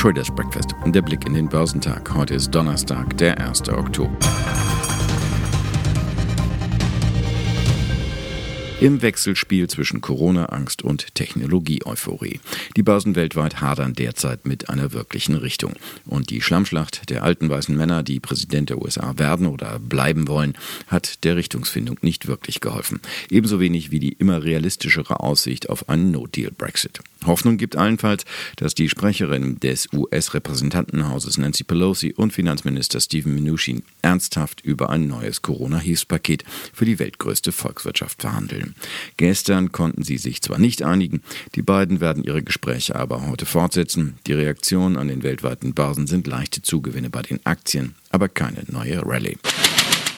Traders Breakfast. Der Blick in den Börsentag. Heute ist Donnerstag, der 1. Oktober. Im Wechselspiel zwischen Corona-Angst und Technologie-Euphorie. Die Börsen weltweit hadern derzeit mit einer wirklichen Richtung. Und die Schlammschlacht der alten weißen Männer, die Präsident der USA werden oder bleiben wollen, hat der Richtungsfindung nicht wirklich geholfen. Ebenso wenig wie die immer realistischere Aussicht auf einen No-Deal-Brexit. Hoffnung gibt allenfalls, dass die Sprecherin des US-Repräsentantenhauses Nancy Pelosi und Finanzminister Steven Mnuchin ernsthaft über ein neues Corona-Hilfspaket für die weltgrößte Volkswirtschaft verhandeln. Gestern konnten sie sich zwar nicht einigen, die beiden werden ihre Gespräche aber heute fortsetzen. Die Reaktionen an den weltweiten Börsen sind leichte Zugewinne bei den Aktien, aber keine neue Rallye.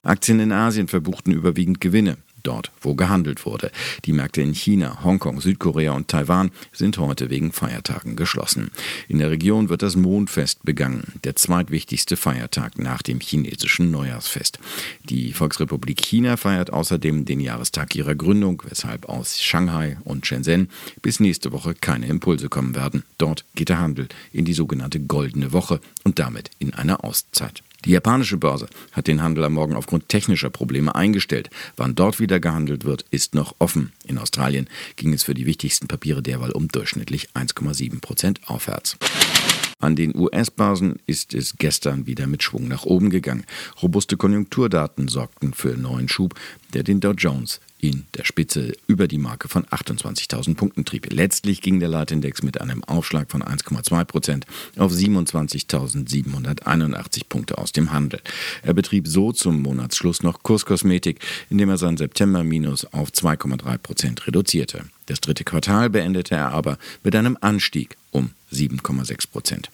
Aktien in Asien verbuchten überwiegend Gewinne dort, wo gehandelt wurde. Die Märkte in China, Hongkong, Südkorea und Taiwan sind heute wegen Feiertagen geschlossen. In der Region wird das Mondfest begangen, der zweitwichtigste Feiertag nach dem chinesischen Neujahrsfest. Die Volksrepublik China feiert außerdem den Jahrestag ihrer Gründung, weshalb aus Shanghai und Shenzhen bis nächste Woche keine Impulse kommen werden. Dort geht der Handel in die sogenannte Goldene Woche und damit in eine Auszeit. Die japanische Börse hat den Handel am Morgen aufgrund technischer Probleme eingestellt. Wann dort wieder gehandelt wird, ist noch offen. In Australien ging es für die wichtigsten Papiere derweil um durchschnittlich 1,7 Prozent aufwärts. An den US-Börsen ist es gestern wieder mit Schwung nach oben gegangen. Robuste Konjunkturdaten sorgten für neuen Schub, der den Dow Jones in der Spitze über die Marke von 28.000 Punkten trieb. Letztlich ging der Leitindex mit einem Aufschlag von 1,2 Prozent auf 27.781 Punkte aus dem Handel. Er betrieb so zum Monatsschluss noch Kurskosmetik, indem er sein September-Minus auf 2,3 Prozent reduzierte. Das dritte Quartal beendete er aber mit einem Anstieg um 7,6 Prozent.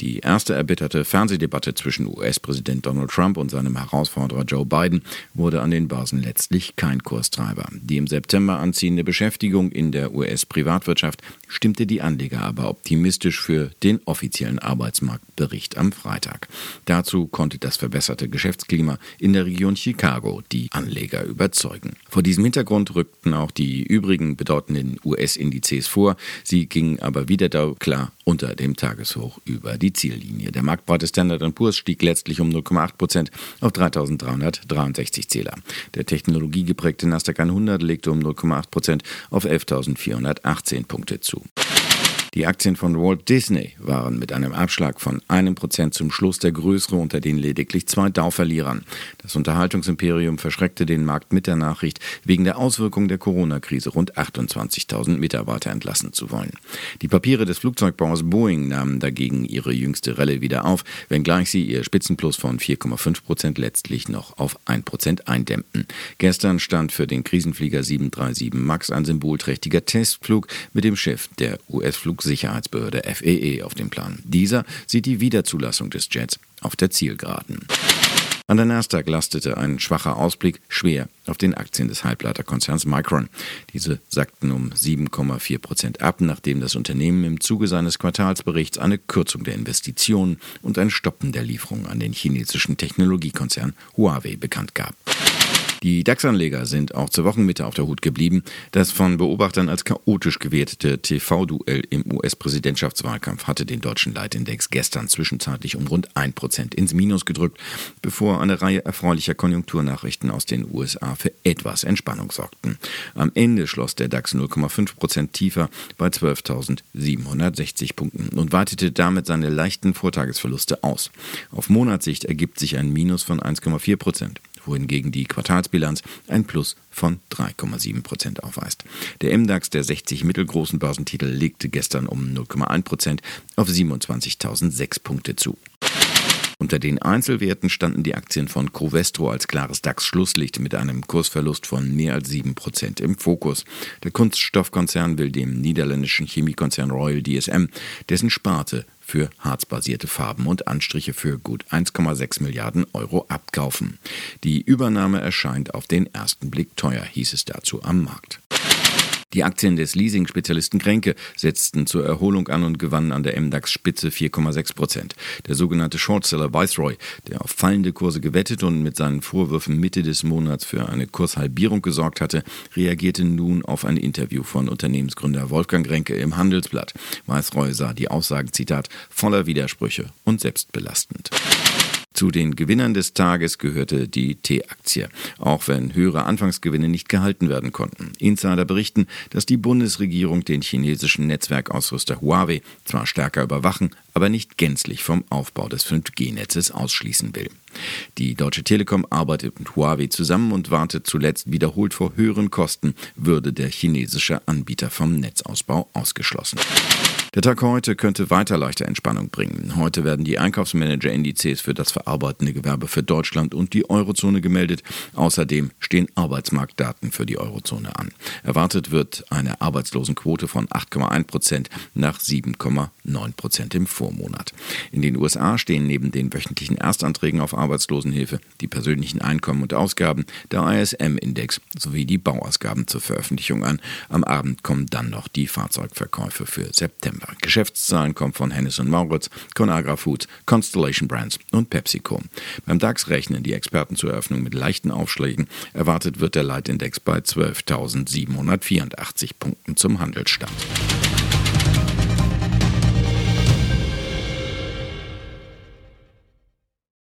Die erste erbitterte Fernsehdebatte zwischen US-Präsident Donald Trump und seinem Herausforderer Joe Biden wurde an den Börsen letztlich kein Kurstreiber. Die im September anziehende Beschäftigung in der US-Privatwirtschaft stimmte die Anleger aber optimistisch für den offiziellen Arbeitsmarktbericht am Freitag. Dazu konnte das verbesserte Geschäftsklima in der Region Chicago die Anleger überzeugen. Vor diesem Hintergrund rückten auch die übrigen bedeutenden US-Indizes vor. Sie gingen aber wieder klar unter dem Tageshoch über die Ziellinie. Der marktbreite Standard Poor's stieg letztlich um 0,8 Prozent auf 3.363 Zähler. Der technologiegeprägte Nasdaq 100 legte um 0,8 Prozent auf 11.418 Punkte zu. Die Aktien von Walt Disney waren mit einem Abschlag von einem Prozent zum Schluss der größere unter den lediglich zwei Dow-Verlierern. Das Unterhaltungsimperium verschreckte den Markt mit der Nachricht, wegen der Auswirkungen der Corona-Krise rund 28.000 Mitarbeiter entlassen zu wollen. Die Papiere des Flugzeugbauers Boeing nahmen dagegen ihre jüngste Relle wieder auf, wenngleich sie ihr Spitzenplus von 4,5 Prozent letztlich noch auf 1 Prozent eindämmten. Gestern stand für den Krisenflieger 737 MAX ein symbolträchtiger Testflug mit dem Chef der US-Flug Flugsicherheitsbehörde FEE e auf dem Plan. Dieser sieht die Wiederzulassung des Jets auf der Zielgeraden. An der Nasdaq lastete ein schwacher Ausblick schwer auf den Aktien des Halbleiterkonzerns Micron. Diese sackten um 7,4 Prozent ab, nachdem das Unternehmen im Zuge seines Quartalsberichts eine Kürzung der Investitionen und ein Stoppen der Lieferungen an den chinesischen Technologiekonzern Huawei bekannt gab. Die DAX-Anleger sind auch zur Wochenmitte auf der Hut geblieben. Das von Beobachtern als chaotisch gewertete TV-Duell im US-Präsidentschaftswahlkampf hatte den deutschen Leitindex gestern zwischenzeitlich um rund 1% ins Minus gedrückt, bevor eine Reihe erfreulicher Konjunkturnachrichten aus den USA für etwas Entspannung sorgten. Am Ende schloss der DAX 0,5% tiefer bei 12.760 Punkten und weitete damit seine leichten Vortagesverluste aus. Auf Monatssicht ergibt sich ein Minus von 1,4 Prozent wohingegen die Quartalsbilanz ein Plus von 3,7 Prozent aufweist. Der MDAX der 60 mittelgroßen Börsentitel legte gestern um 0,1 Prozent auf 27.006 Punkte zu. Unter den Einzelwerten standen die Aktien von Covestro als klares DAX-Schlusslicht mit einem Kursverlust von mehr als 7% im Fokus. Der Kunststoffkonzern will dem niederländischen Chemiekonzern Royal DSM dessen Sparte für harzbasierte Farben und Anstriche für gut 1,6 Milliarden Euro abkaufen. Die Übernahme erscheint auf den ersten Blick teuer, hieß es dazu am Markt. Die Aktien des Leasing-Spezialisten Kränke setzten zur Erholung an und gewannen an der MDAX-Spitze 4,6 Prozent. Der sogenannte Shortseller Viceroy, der auf fallende Kurse gewettet und mit seinen Vorwürfen Mitte des Monats für eine Kurshalbierung gesorgt hatte, reagierte nun auf ein Interview von Unternehmensgründer Wolfgang Kränke im Handelsblatt. Viceroy sah die Aussagen, Zitat, voller Widersprüche und selbstbelastend. Zu den Gewinnern des Tages gehörte die T-Aktie, auch wenn höhere Anfangsgewinne nicht gehalten werden konnten. Insider berichten, dass die Bundesregierung den chinesischen Netzwerkausrüster Huawei zwar stärker überwachen, aber nicht gänzlich vom Aufbau des 5G-Netzes ausschließen will. Die Deutsche Telekom arbeitet mit Huawei zusammen und wartet zuletzt wiederholt vor höheren Kosten, würde der chinesische Anbieter vom Netzausbau ausgeschlossen. Der Tag heute könnte weiter leichte Entspannung bringen. Heute werden die Einkaufsmanager-Indizes für das verarbeitende Gewerbe für Deutschland und die Eurozone gemeldet. Außerdem stehen Arbeitsmarktdaten für die Eurozone an. Erwartet wird eine Arbeitslosenquote von 8,1 Prozent nach 7,9 Prozent im Vormonat. In den USA stehen neben den wöchentlichen Erstanträgen auf Arbeitslosenhilfe die persönlichen Einkommen und Ausgaben, der ISM-Index sowie die Bauausgaben zur Veröffentlichung an. Am Abend kommen dann noch die Fahrzeugverkäufe für September. Geschäftszahlen kommen von Hennes und Mauritz, Conagra Foods, Constellation Brands und PepsiCo. Beim DAX rechnen die Experten zur Eröffnung mit leichten Aufschlägen. Erwartet wird der Leitindex bei 12.784 Punkten zum Handelsstand.